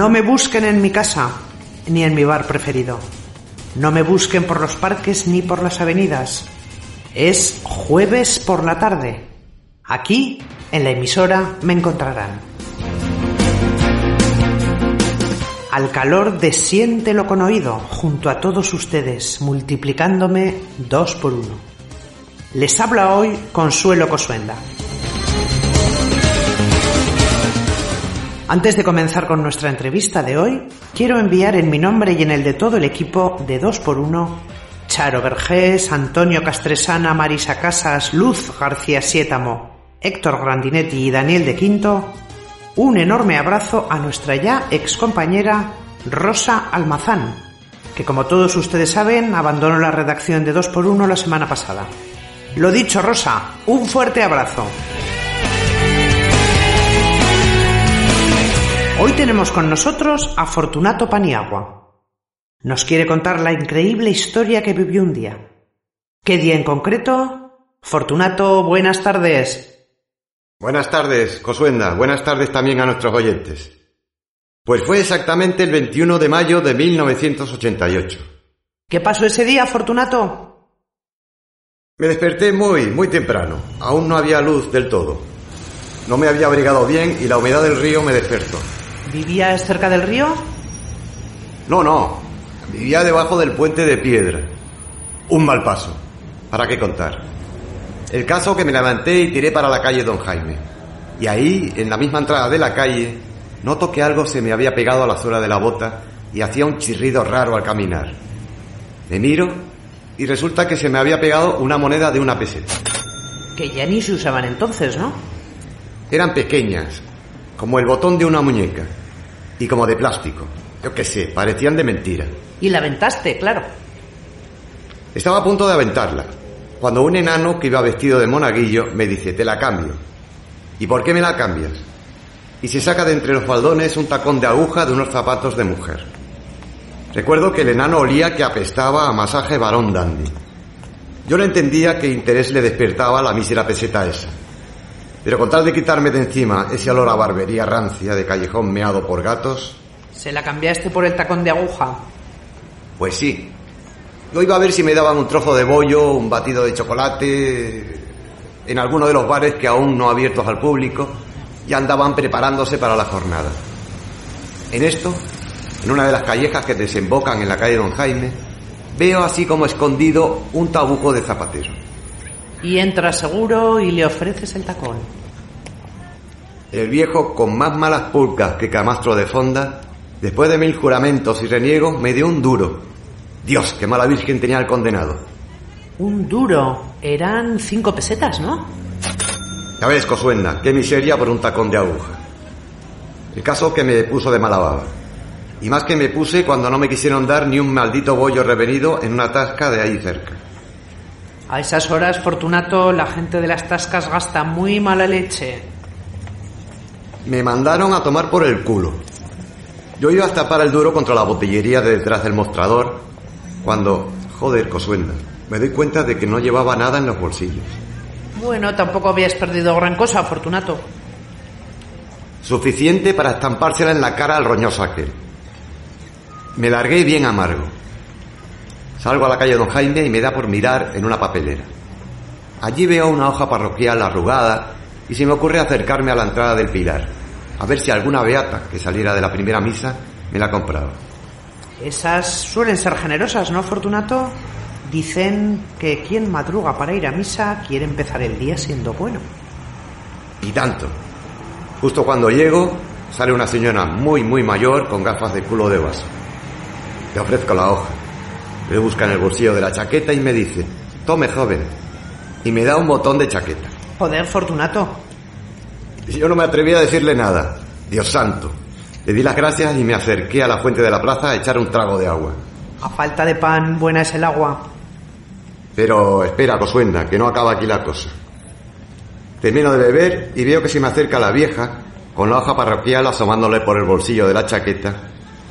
No me busquen en mi casa, ni en mi bar preferido. No me busquen por los parques ni por las avenidas. Es jueves por la tarde. Aquí, en la emisora, me encontrarán. Al calor de siéntelo con oído, junto a todos ustedes, multiplicándome dos por uno. Les habla hoy Consuelo Cosuenda. Antes de comenzar con nuestra entrevista de hoy, quiero enviar en mi nombre y en el de todo el equipo de 2x1, Charo Vergés, Antonio Castresana, Marisa Casas, Luz García Siétamo, Héctor Grandinetti y Daniel de Quinto, un enorme abrazo a nuestra ya ex compañera Rosa Almazán, que como todos ustedes saben abandonó la redacción de 2x1 la semana pasada. Lo dicho, Rosa, un fuerte abrazo. Hoy tenemos con nosotros a Fortunato Paniagua. Nos quiere contar la increíble historia que vivió un día. ¿Qué día en concreto? Fortunato, buenas tardes. Buenas tardes, Cosuenda. Buenas tardes también a nuestros oyentes. Pues fue exactamente el 21 de mayo de 1988. ¿Qué pasó ese día, Fortunato? Me desperté muy, muy temprano. Aún no había luz del todo. No me había abrigado bien y la humedad del río me despertó. ¿Vivías cerca del río? No, no. Vivía debajo del puente de piedra. Un mal paso. ¿Para qué contar? El caso que me levanté y tiré para la calle Don Jaime. Y ahí, en la misma entrada de la calle, noto que algo se me había pegado a la suela de la bota y hacía un chirrido raro al caminar. Me miro y resulta que se me había pegado una moneda de una peseta. Que ya ni se usaban entonces, ¿no? Eran pequeñas, como el botón de una muñeca, y como de plástico. Yo qué sé, parecían de mentira. Y la aventaste, claro. Estaba a punto de aventarla, cuando un enano que iba vestido de monaguillo me dice, te la cambio. ¿Y por qué me la cambias? Y se saca de entre los faldones un tacón de aguja de unos zapatos de mujer. Recuerdo que el enano olía que apestaba a masaje varón dandy. Yo no entendía qué interés le despertaba la mísera peseta esa. Pero con tal de quitarme de encima ese olor a barbería rancia de callejón meado por gatos... ¿Se la cambiaste por el tacón de aguja? Pues sí. Yo iba a ver si me daban un trozo de bollo, un batido de chocolate, en alguno de los bares que aún no abiertos al público ya andaban preparándose para la jornada. En esto, en una de las callejas que desembocan en la calle Don Jaime, veo así como escondido un tabuco de zapatero. Y entras seguro y le ofreces el tacón. El viejo, con más malas pulgas que camastro de fonda, después de mil juramentos y reniegos, me dio un duro. Dios, qué mala virgen tenía el condenado. Un duro. Eran cinco pesetas, ¿no? Ya ves, Cosuenda, qué miseria por un tacón de aguja. El caso que me puso de mala baba. Y más que me puse cuando no me quisieron dar ni un maldito bollo revenido en una tasca de ahí cerca. A esas horas, Fortunato, la gente de las tascas gasta muy mala leche. Me mandaron a tomar por el culo. Yo iba a tapar el duro contra la botillería de detrás del mostrador cuando, joder, Cosuenda, me doy cuenta de que no llevaba nada en los bolsillos. Bueno, tampoco habías perdido gran cosa, Fortunato. Suficiente para estampársela en la cara al roñoso aquel. Me largué bien amargo. Salgo a la calle Don Jaime y me da por mirar en una papelera. Allí veo una hoja parroquial arrugada y se me ocurre acercarme a la entrada del pilar, a ver si alguna beata que saliera de la primera misa me la compraba. Esas suelen ser generosas, ¿no, Fortunato? Dicen que quien madruga para ir a misa quiere empezar el día siendo bueno. Y tanto. Justo cuando llego, sale una señora muy, muy mayor con gafas de culo de vaso. Le ofrezco la hoja. Le busca en el bolsillo de la chaqueta y me dice, tome joven. y me da un botón de chaqueta. Joder, Fortunato. Yo no me atreví a decirle nada. Dios santo. Le di las gracias y me acerqué a la fuente de la plaza a echar un trago de agua. A falta de pan, buena es el agua. Pero espera, Cosuenda, que no acaba aquí la cosa. Termino de beber y veo que se me acerca la vieja con la hoja parroquial asomándole por el bolsillo de la chaqueta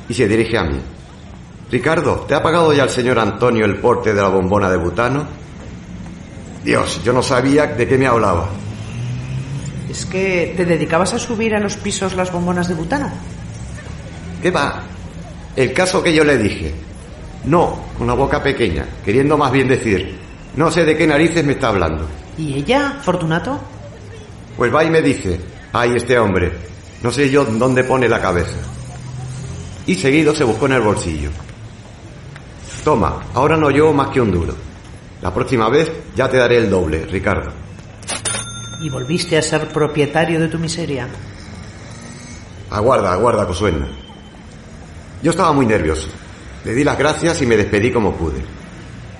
y se dirige a mí. Ricardo, ¿te ha pagado ya el señor Antonio el porte de la bombona de butano? Dios, yo no sabía de qué me hablaba. ¿Es que te dedicabas a subir a los pisos las bombonas de butano? ¿Qué va? El caso que yo le dije. No, con la boca pequeña, queriendo más bien decir, no sé de qué narices me está hablando. ¿Y ella, Fortunato? Pues va y me dice, ay, este hombre, no sé yo dónde pone la cabeza. Y seguido se buscó en el bolsillo. Toma, ahora no llevo más que un duro. La próxima vez ya te daré el doble, Ricardo. ¿Y volviste a ser propietario de tu miseria? Aguarda, aguarda, Cosuena. Yo estaba muy nervioso. Le di las gracias y me despedí como pude.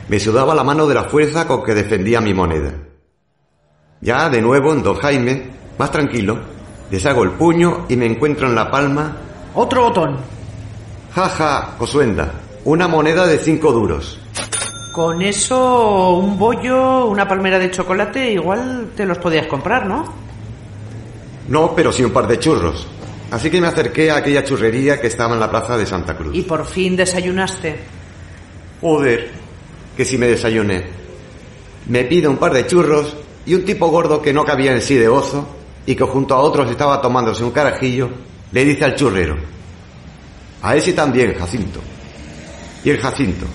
Me sudaba la mano de la fuerza con que defendía mi moneda. Ya de nuevo en Don Jaime, más tranquilo, deshago el puño y me encuentro en la palma. ¡Otro botón! Jaja, Cosuenda, una moneda de cinco duros. Con eso, un bollo, una palmera de chocolate, igual te los podías comprar, ¿no? No, pero sí un par de churros. Así que me acerqué a aquella churrería que estaba en la plaza de Santa Cruz. Y por fin desayunaste. Joder, que si me desayuné. Me pide un par de churros y un tipo gordo que no cabía en sí de gozo y que junto a otros estaba tomándose un carajillo, le dice al churrero, a ese también, Jacinto. Y el Jacinto,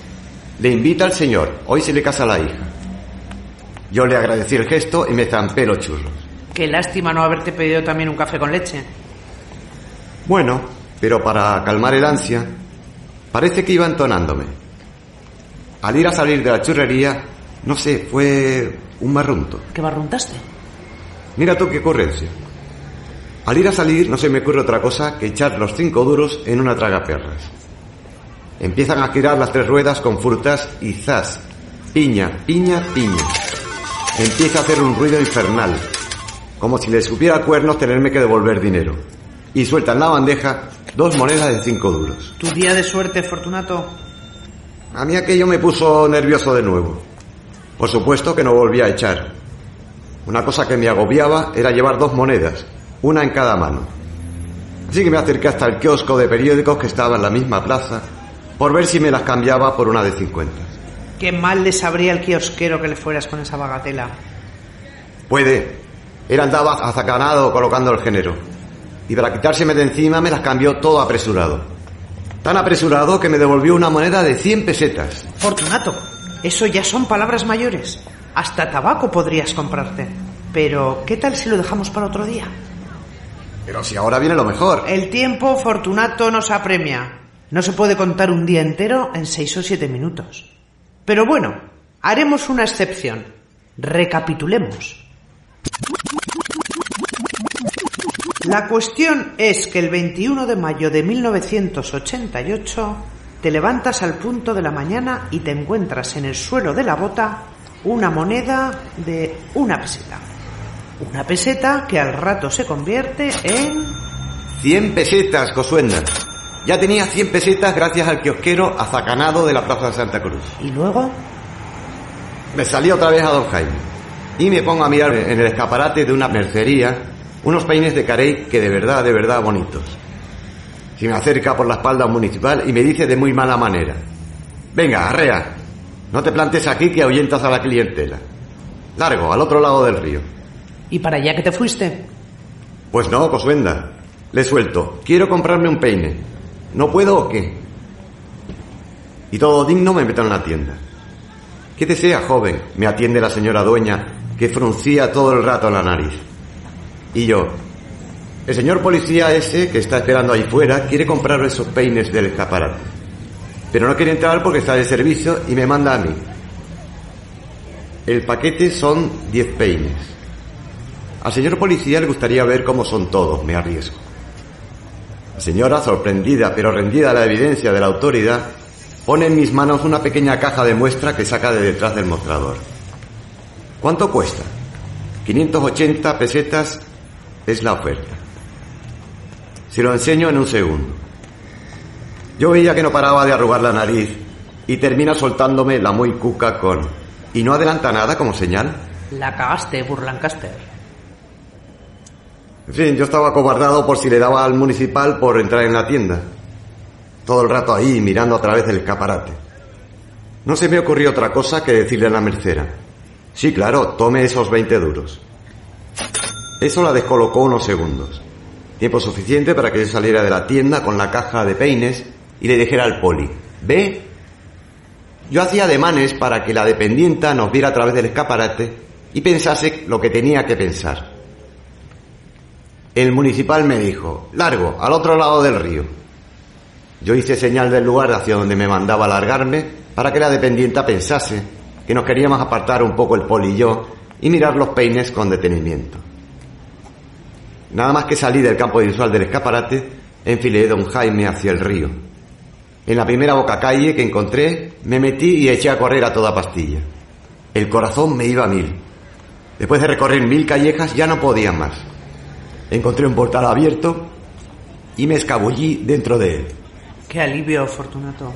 le invita al señor, hoy se le casa la hija. Yo le agradecí el gesto y me zampé los churros. Qué lástima no haberte pedido también un café con leche. Bueno, pero para calmar el ansia, parece que iba entonándome. Al ir a salir de la churrería, no sé, fue un marrunto. ¿Qué barruntaste? Mira tú qué ocurrencia. Al ir a salir no se me ocurre otra cosa que echar los cinco duros en una tragaperras. Empiezan a girar las tres ruedas con frutas y zas, piña, piña, piña. Empieza a hacer un ruido infernal, como si les hubiera cuernos tenerme que devolver dinero. Y suelta en la bandeja dos monedas de cinco duros. ¿Tu día de suerte, Fortunato? A mí aquello me puso nervioso de nuevo. Por supuesto que no volví a echar. Una cosa que me agobiaba era llevar dos monedas, una en cada mano. Así que me acerqué hasta el kiosco de periódicos que estaba en la misma plaza por ver si me las cambiaba por una de 50. Qué mal le sabría el kiosquero que le fueras con esa bagatela. Puede. Él andaba azacanado colocando el género. Y para quitárseme de encima me las cambió todo apresurado. Tan apresurado que me devolvió una moneda de 100 pesetas. Fortunato, eso ya son palabras mayores. Hasta tabaco podrías comprarte. Pero, ¿qué tal si lo dejamos para otro día? Pero si ahora viene lo mejor. El tiempo, Fortunato, nos apremia. No se puede contar un día entero en seis o siete minutos. Pero bueno, haremos una excepción. Recapitulemos. La cuestión es que el 21 de mayo de 1988 te levantas al punto de la mañana y te encuentras en el suelo de la bota una moneda de una peseta. Una peseta que al rato se convierte en... 100 pesetas, Cosuenda. Ya tenía 100 pesetas gracias al kiosquero azacanado de la Plaza de Santa Cruz. ¿Y luego? Me salí otra vez a Don Jaime y me pongo a mirar en el escaparate de una mercería unos peines de carey que de verdad, de verdad bonitos. Se me acerca por la espalda un municipal y me dice de muy mala manera, venga, arrea, no te plantes aquí que ahuyentas a la clientela. Largo, al otro lado del río. ¿Y para allá que te fuiste? Pues no, Cosuenda. Le suelto. Quiero comprarme un peine. ¿No puedo o qué? Y todo digno me meto en la tienda. ¿Qué desea, joven? Me atiende la señora dueña, que fruncía todo el rato la nariz. Y yo, el señor policía ese que está esperando ahí fuera quiere comprar esos peines del escaparate. Pero no quiere entrar porque está de servicio y me manda a mí. El paquete son 10 peines. Al señor policía le gustaría ver cómo son todos, me arriesgo. La señora, sorprendida pero rendida a la evidencia de la autoridad, pone en mis manos una pequeña caja de muestra que saca de detrás del mostrador. ¿Cuánto cuesta? 580 pesetas es la oferta. Se lo enseño en un segundo. Yo veía que no paraba de arrugar la nariz y termina soltándome la muy cuca con... ¿Y no adelanta nada como señal? La cagaste, Burlancaster. En fin, yo estaba acobardado por si le daba al municipal por entrar en la tienda. Todo el rato ahí mirando a través del escaparate. No se me ocurrió otra cosa que decirle a la mercera. Sí, claro, tome esos 20 duros. Eso la descolocó unos segundos. Tiempo suficiente para que yo saliera de la tienda con la caja de peines y le dijera al poli, ¿ve? Yo hacía ademanes para que la dependienta nos viera a través del escaparate y pensase lo que tenía que pensar. El municipal me dijo, largo, al otro lado del río. Yo hice señal del lugar hacia donde me mandaba largarme para que la dependienta pensase que nos queríamos apartar un poco el poli y yo y mirar los peines con detenimiento. Nada más que salí del campo visual del escaparate, enfilé don Jaime hacia el río. En la primera boca calle que encontré, me metí y eché a correr a toda pastilla. El corazón me iba a mil. Después de recorrer mil callejas ya no podía más. Encontré un portal abierto y me escabullí dentro de él. Qué alivio, Fortunato.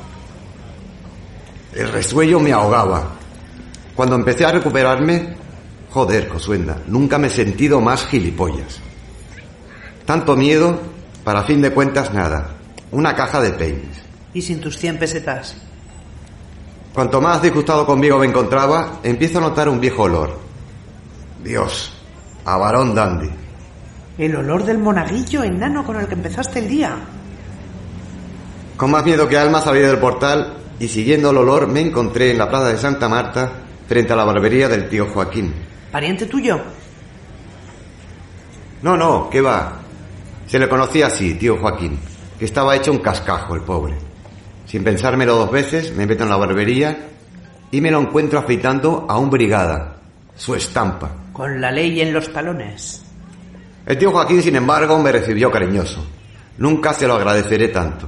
El resuello me ahogaba. Cuando empecé a recuperarme, joder, Cosuenda, nunca me he sentido más gilipollas. Tanto miedo, para fin de cuentas nada. Una caja de peines. ¿Y sin tus 100 pesetas? Cuanto más disgustado conmigo me encontraba, empiezo a notar un viejo olor. Dios, a varón dandy. El olor del monaguillo enano con el que empezaste el día. Con más miedo que alma salí del portal y siguiendo el olor me encontré en la plaza de Santa Marta frente a la barbería del tío Joaquín. ¿Pariente tuyo? No, no, ¿qué va? Se le conocía así, tío Joaquín, que estaba hecho un cascajo el pobre. Sin pensármelo dos veces, me meto en la barbería y me lo encuentro afeitando a un brigada, su estampa. Con la ley en los talones. El tío Joaquín, sin embargo, me recibió cariñoso. Nunca se lo agradeceré tanto.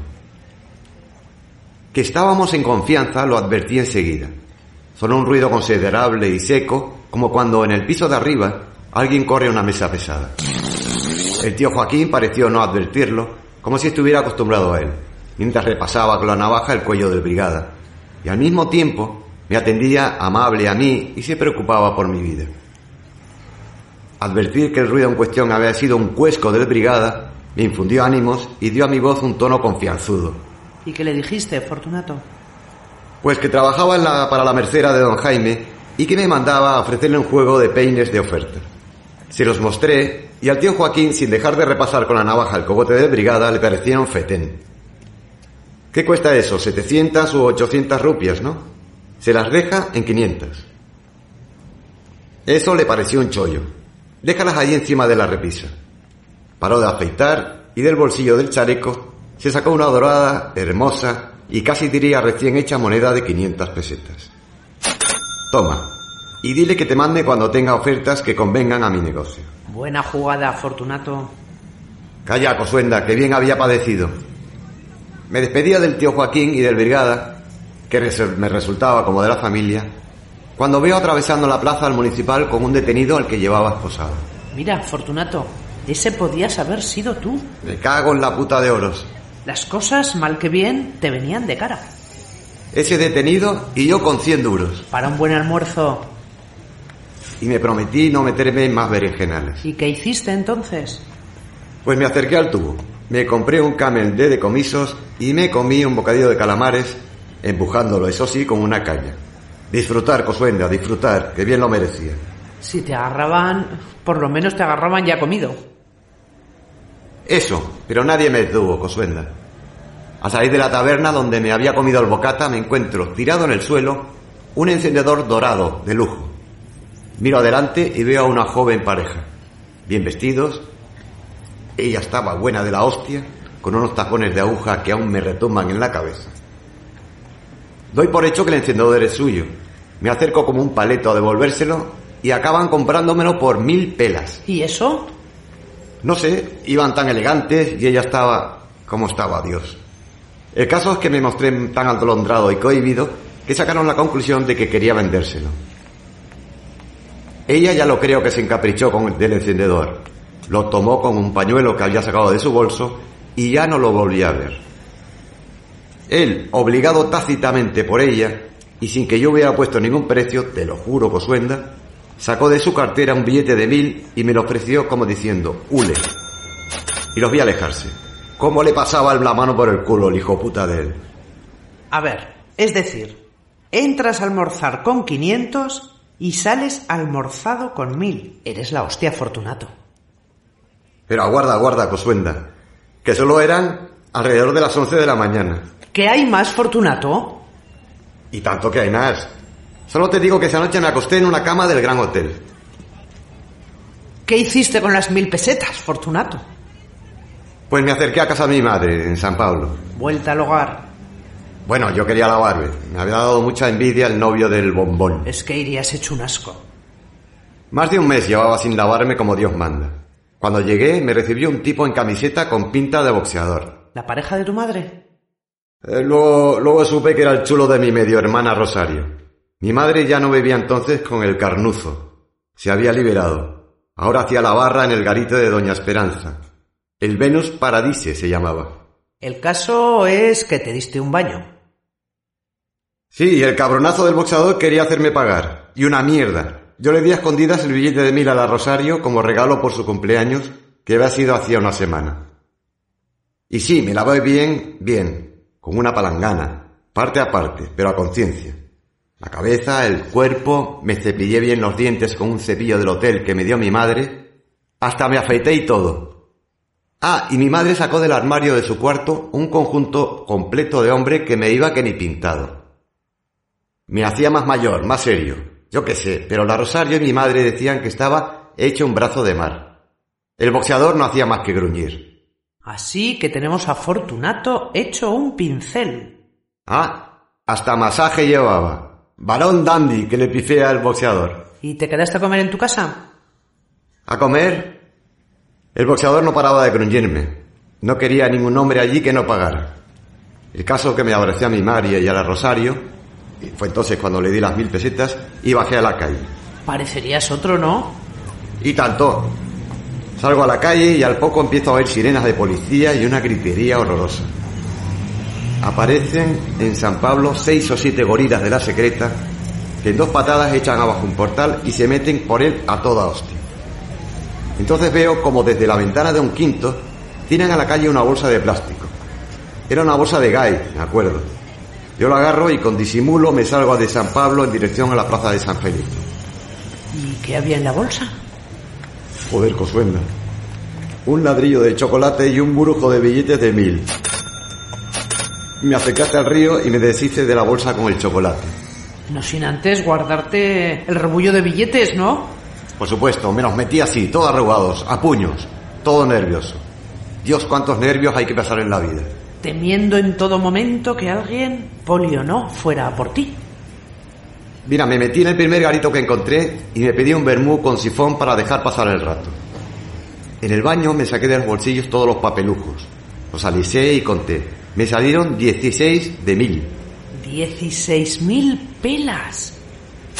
Que estábamos en confianza lo advertí enseguida. Sonó un ruido considerable y seco, como cuando en el piso de arriba alguien corre una mesa pesada. El tío Joaquín pareció no advertirlo, como si estuviera acostumbrado a él, mientras repasaba con la navaja el cuello del brigada, y al mismo tiempo me atendía amable a mí y se preocupaba por mi vida. Advertir que el ruido en cuestión había sido un cuesco del brigada me infundió ánimos y dio a mi voz un tono confianzudo. ¿Y qué le dijiste, Fortunato? Pues que trabajaba en la, para la mercera de don Jaime y que me mandaba a ofrecerle un juego de peines de oferta. Se los mostré y al tío Joaquín, sin dejar de repasar con la navaja el cogote de brigada, le parecía un fetén. ¿Qué cuesta eso? ¿700 u 800 rupias, no? Se las deja en 500. Eso le pareció un chollo. Déjalas allí encima de la repisa. Paró de afeitar y del bolsillo del chaleco se sacó una dorada, hermosa y casi diría recién hecha moneda de 500 pesetas. Toma, y dile que te mande cuando tenga ofertas que convengan a mi negocio. Buena jugada, Fortunato. Calla, Cosuenda, que bien había padecido. Me despedía del tío Joaquín y del brigada, que me resultaba como de la familia, cuando veo atravesando la plaza al municipal con un detenido al que llevaba esposado. Mira, Fortunato, ese podías haber sido tú. Me cago en la puta de oros. Las cosas, mal que bien, te venían de cara. Ese detenido y yo con 100 duros. Para un buen almuerzo. Y me prometí no meterme en más berenjenales. ¿Y qué hiciste entonces? Pues me acerqué al tubo. Me compré un camel de decomisos y me comí un bocadillo de calamares, empujándolo, eso sí, con una caña. Disfrutar, Cosuenda, disfrutar, que bien lo merecía. Si te agarraban, por lo menos te agarraban ya comido. Eso, pero nadie me detuvo, Cosuenda. Al salir de la taberna donde me había comido el bocata, me encuentro tirado en el suelo un encendedor dorado de lujo. Miro adelante y veo a una joven pareja, bien vestidos. Ella estaba buena de la hostia, con unos tapones de aguja que aún me retumban en la cabeza. Doy por hecho que el encendedor es suyo. Me acerco como un paleto a devolvérselo y acaban comprándomelo por mil pelas. ¿Y eso? No sé, iban tan elegantes y ella estaba como estaba Dios. El caso es que me mostré tan atolondrado y cohibido que sacaron la conclusión de que quería vendérselo. Ella ya lo creo que se encaprichó con el del encendedor. Lo tomó con un pañuelo que había sacado de su bolso y ya no lo volví a ver. Él, obligado tácitamente por ella, y sin que yo hubiera puesto ningún precio, te lo juro, Cosuenda, sacó de su cartera un billete de mil y me lo ofreció como diciendo, hule. Y los vi alejarse. ¿Cómo le pasaba la mano por el culo el hijo puta de él? A ver, es decir, entras a almorzar con 500 y sales almorzado con 1000. Eres la hostia, Fortunato. Pero aguarda, aguarda, Cosuenda, que solo eran alrededor de las 11 de la mañana. ¿Qué hay más, Fortunato? Y tanto que hay más. Solo te digo que esa noche me acosté en una cama del gran hotel. ¿Qué hiciste con las mil pesetas, Fortunato? Pues me acerqué a casa de mi madre, en San Pablo. Vuelta al hogar. Bueno, yo quería lavarme. Me había dado mucha envidia el novio del bombón. Es que irías hecho un asco. Más de un mes llevaba sin lavarme como Dios manda. Cuando llegué me recibió un tipo en camiseta con pinta de boxeador. ¿La pareja de tu madre? Eh, luego, luego supe que era el chulo de mi medio hermana Rosario. Mi madre ya no bebía entonces con el carnuzo. Se había liberado. Ahora hacía la barra en el garito de Doña Esperanza. El Venus Paradise se llamaba. El caso es que te diste un baño. Sí, el cabronazo del boxeador quería hacerme pagar. Y una mierda. Yo le di a escondidas el billete de mil a la Rosario como regalo por su cumpleaños, que había sido hacía una semana. Y sí, me lavé bien, bien, con una palangana, parte a parte, pero a conciencia. La cabeza, el cuerpo, me cepillé bien los dientes con un cepillo del hotel que me dio mi madre, hasta me afeité y todo. Ah, y mi madre sacó del armario de su cuarto un conjunto completo de hombre que me iba que ni pintado. Me hacía más mayor, más serio, yo qué sé, pero la Rosario y mi madre decían que estaba hecho un brazo de mar. El boxeador no hacía más que gruñir. Así que tenemos a Fortunato hecho un pincel. Ah, hasta masaje llevaba. Varón dandy que le pifea al boxeador. ¿Y te quedaste a comer en tu casa? ¿A comer? El boxeador no paraba de gruñirme. No quería ningún hombre allí que no pagara. El caso que me abracé a mi María y a la Rosario, y fue entonces cuando le di las mil pesetas y bajé a la calle. Parecerías otro, ¿no? Y tanto. Salgo a la calle y al poco empiezo a oír sirenas de policía y una gritería horrorosa. Aparecen en San Pablo seis o siete gorilas de la secreta que en dos patadas echan abajo un portal y se meten por él a toda hostia. Entonces veo como desde la ventana de un quinto tiran a la calle una bolsa de plástico. Era una bolsa de gay, me acuerdo. Yo la agarro y con disimulo me salgo de San Pablo en dirección a la plaza de San Felipe. ¿Y qué había en la bolsa? Joder, Cosuenda. Un ladrillo de chocolate y un burujo de billetes de mil. Me acercaste al río y me deshice de la bolsa con el chocolate. No sin antes guardarte el rebullo de billetes, ¿no? Por supuesto, me los metí así, todos arrugados, a puños, todo nervioso. Dios, cuántos nervios hay que pasar en la vida. Temiendo en todo momento que alguien, poli o no, fuera a por ti. Mira, me metí en el primer garito que encontré y me pedí un vermú con sifón para dejar pasar el rato. En el baño me saqué de los bolsillos todos los papelujos. Los alicé y conté. Me salieron 16 de mil. 16 mil pelas.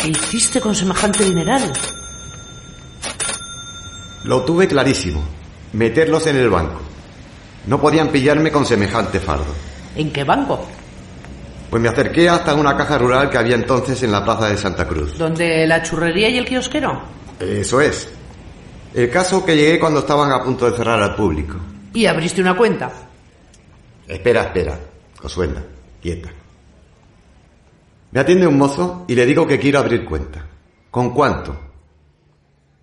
¿Qué hiciste con semejante dineral? Lo tuve clarísimo. Meterlos en el banco. No podían pillarme con semejante fardo. ¿En qué banco? Pues me acerqué hasta una caja rural que había entonces en la plaza de Santa Cruz. ¿Donde la churrería y el kiosquero? Eso es. El caso que llegué cuando estaban a punto de cerrar al público. ¿Y abriste una cuenta? Espera, espera. Cosuenda, quieta. Me atiende un mozo y le digo que quiero abrir cuenta. ¿Con cuánto?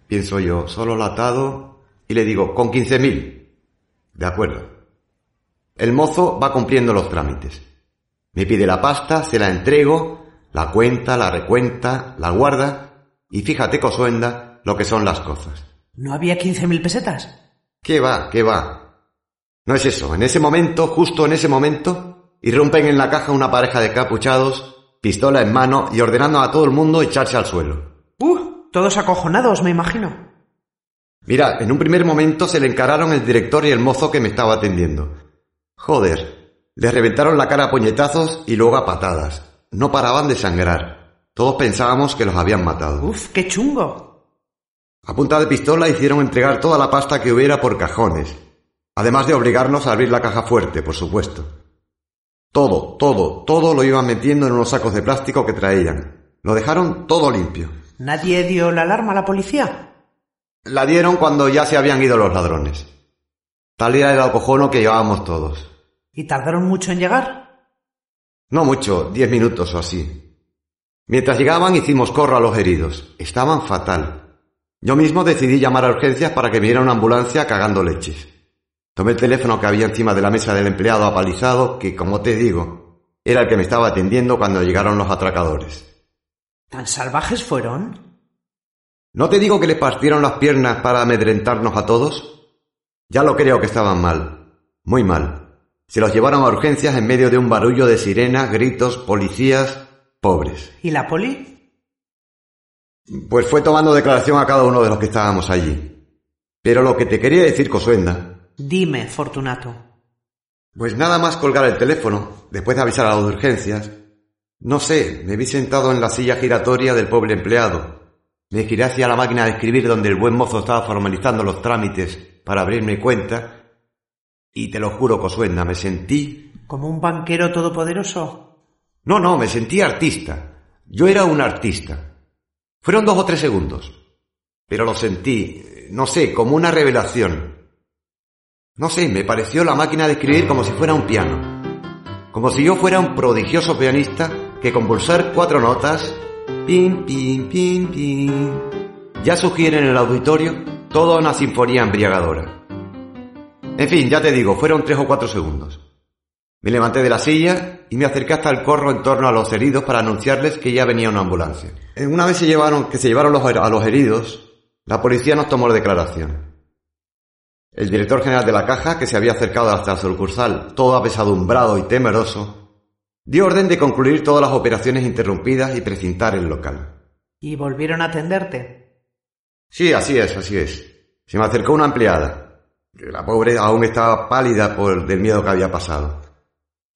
Pienso yo, solo latado, y le digo, con quince mil. De acuerdo. El mozo va cumpliendo los trámites. Me pide la pasta, se la entrego, la cuenta, la recuenta, la guarda, y fíjate, Cosuenda, lo que son las cosas. ¿No había quince mil pesetas? ¿Qué va? ¿Qué va? No es eso. En ese momento, justo en ese momento, irrumpen en la caja una pareja de capuchados, pistola en mano y ordenando a todo el mundo echarse al suelo. ¡Uh! Todos acojonados, me imagino. Mira, en un primer momento se le encararon el director y el mozo que me estaba atendiendo. Joder, les reventaron la cara a puñetazos y luego a patadas. No paraban de sangrar. Todos pensábamos que los habían matado. Uf, qué chungo. A punta de pistola hicieron entregar toda la pasta que hubiera por cajones, además de obligarnos a abrir la caja fuerte, por supuesto. Todo, todo, todo lo iban metiendo en unos sacos de plástico que traían. Lo dejaron todo limpio. ¿Nadie dio la alarma a la policía? La dieron cuando ya se habían ido los ladrones. Tal era el acojono que llevábamos todos. ¿Y tardaron mucho en llegar? No mucho, diez minutos o así. Mientras llegaban hicimos corro a los heridos. Estaban fatal. Yo mismo decidí llamar a urgencias para que viniera una ambulancia cagando leches. Tomé el teléfono que había encima de la mesa del empleado apalizado, que, como te digo, era el que me estaba atendiendo cuando llegaron los atracadores. ¿Tan salvajes fueron? ¿No te digo que les partieron las piernas para amedrentarnos a todos? Ya lo creo que estaban mal. Muy mal. Se los llevaron a urgencias en medio de un barullo de sirenas, gritos, policías, pobres. ¿Y la poli? Pues fue tomando declaración a cada uno de los que estábamos allí. Pero lo que te quería decir, Cosuenda, Dime, Fortunato. Pues nada más colgar el teléfono, después de avisar a las urgencias. No sé, me vi sentado en la silla giratoria del pobre empleado. Me giré hacia la máquina de escribir donde el buen mozo estaba formalizando los trámites para abrirme cuenta. Y te lo juro, Cosuenda, me sentí... ¿Como un banquero todopoderoso? No, no, me sentí artista. Yo era un artista. Fueron dos o tres segundos. Pero lo sentí, no sé, como una revelación. No sé, me pareció la máquina de escribir como si fuera un piano. Como si yo fuera un prodigioso pianista que con pulsar cuatro notas, pim, pim, pim, pim, ya sugiere en el auditorio toda una sinfonía embriagadora. En fin, ya te digo, fueron tres o cuatro segundos. Me levanté de la silla y me acerqué hasta el corro en torno a los heridos para anunciarles que ya venía una ambulancia. Una vez se llevaron, que se llevaron a los heridos, la policía nos tomó declaración. El director general de la caja, que se había acercado hasta la sucursal, todo apesadumbrado y temeroso, dio orden de concluir todas las operaciones interrumpidas y precintar el local. ¿Y volvieron a atenderte? Sí, así es, así es. Se me acercó una empleada. La pobre aún estaba pálida por del miedo que había pasado.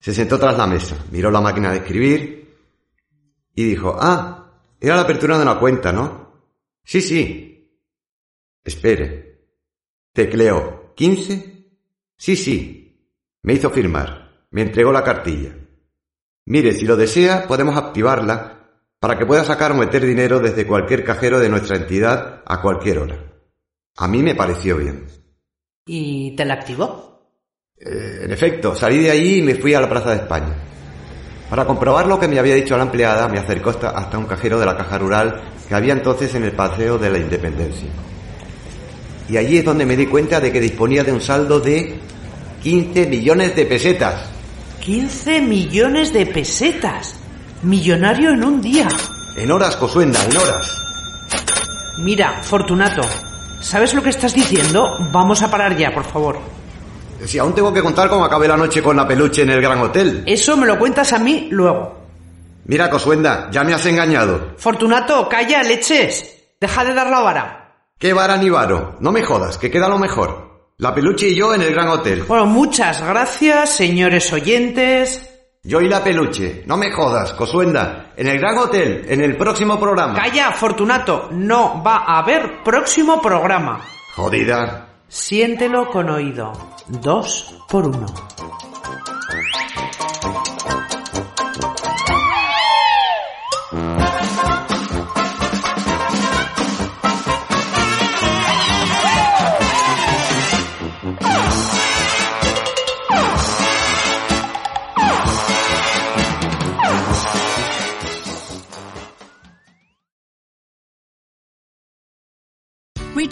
Se sentó tras la mesa, miró la máquina de escribir y dijo, ah, era la apertura de una cuenta, ¿no? Sí, sí. Espere. Tecleó ¿15? Sí, sí. Me hizo firmar. Me entregó la cartilla. Mire, si lo desea, podemos activarla para que pueda sacar o meter dinero desde cualquier cajero de nuestra entidad a cualquier hora. A mí me pareció bien. ¿Y te la activó? Eh, en efecto, salí de allí y me fui a la Plaza de España. Para comprobar lo que me había dicho la empleada, me acercó hasta, hasta un cajero de la caja rural que había entonces en el Paseo de la Independencia. Y allí es donde me di cuenta de que disponía de un saldo de 15 millones de pesetas. 15 millones de pesetas. Millonario en un día. En horas, Cosuenda, en horas. Mira, Fortunato, ¿sabes lo que estás diciendo? Vamos a parar ya, por favor. Si aún tengo que contar cómo acabé la noche con la peluche en el Gran Hotel. Eso me lo cuentas a mí luego. Mira, Cosuenda, ya me has engañado. Fortunato, calla, leches. Deja de dar la vara. ¿Qué vara ni varo? No me jodas, que queda lo mejor. La peluche y yo en el Gran Hotel. Bueno, muchas gracias, señores oyentes. Yo y la peluche. No me jodas, Cosuenda. En el Gran Hotel, en el próximo programa. Calla, Fortunato. No va a haber próximo programa. Jodida. Siéntelo con oído. Dos por uno.